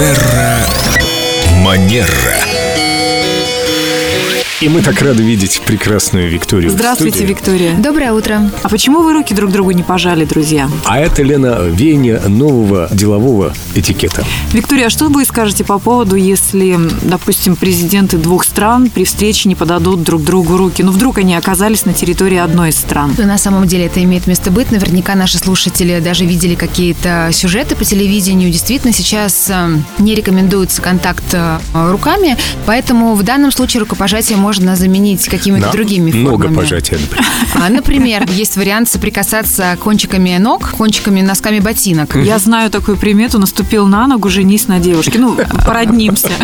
Терра Манера. И мы так рады видеть прекрасную Викторию. Здравствуйте. Виктория. Доброе утро. А почему вы руки друг другу не пожали, друзья? А это, Лена, веяние нового делового этикета. Виктория, а что вы скажете по поводу, если, допустим, президенты двух стран при встрече не подадут друг другу руки? Ну, вдруг они оказались на территории одной из стран. На самом деле это имеет место быть. Наверняка наши слушатели даже видели какие-то сюжеты по телевидению. Действительно, сейчас э, не рекомендуется контакт э, руками, поэтому в данном случае рукопожатие можно заменить какими-то На другими много формами. пожатия, например. А, Например, есть вариант соприкасаться кончиками ног, кончиками носками ботинок. Я знаю такую примету, наступил на ногу, женись на девушке. Ну, породнимся.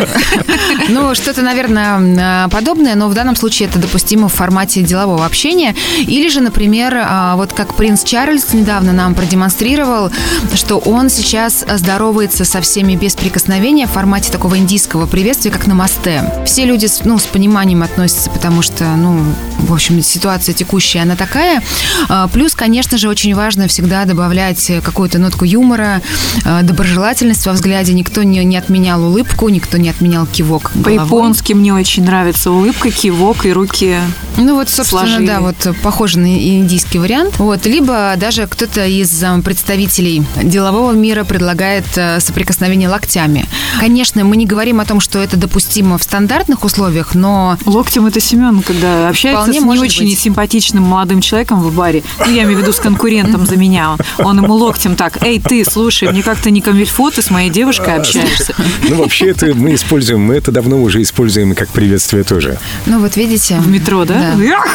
Ну, что-то, наверное, э, подобное, но в данном случае это допустимо в формате делового общения. Или же, например, а, вот как принц Чарльз недавно нам продемонстрировал, что он сейчас здоровается со всеми без прикосновения в формате такого индийского приветствия, как на мосте. Все люди с, ну, с пониманием относятся, потому что, ну, в общем, ситуация текущая, она такая. А, Плюс, конечно же, очень важно всегда добавлять какую-то нотку юмора, а, доброжелательность во взгляде. Никто не, не отменял улыбку, никто не отменял кивок головой. По-японски мне очень нравится улыбка, кивок и руки. Ну вот, собственно, сложили. да, вот похоже на индийский вариант. Вот, либо даже кто-то из э, представителей делового мира предлагает соприкосновение локтями. Конечно, мы не говорим о том, что это допустимо в стандартных условиях, но Локтем это Семен, когда общается Вполне с не очень быть. симпатичным молодым человеком в баре. Ну, я имею в виду с конкурентом за меня. Он ему локтем так, эй, ты, слушай, мне как-то не камильфо, ты с моей девушкой общаешься. Ну, вообще это мы используем, мы это давно уже используем как приветствие тоже. ну вот видите. В метро, да? Ах!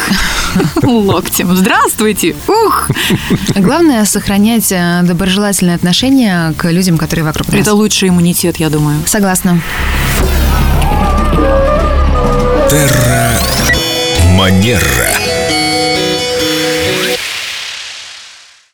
Локтем. Здравствуйте. Ух! Главное сохранять э, доброжелательное отношение к людям, которые вокруг нас. Это лучший иммунитет, я думаю. Согласна.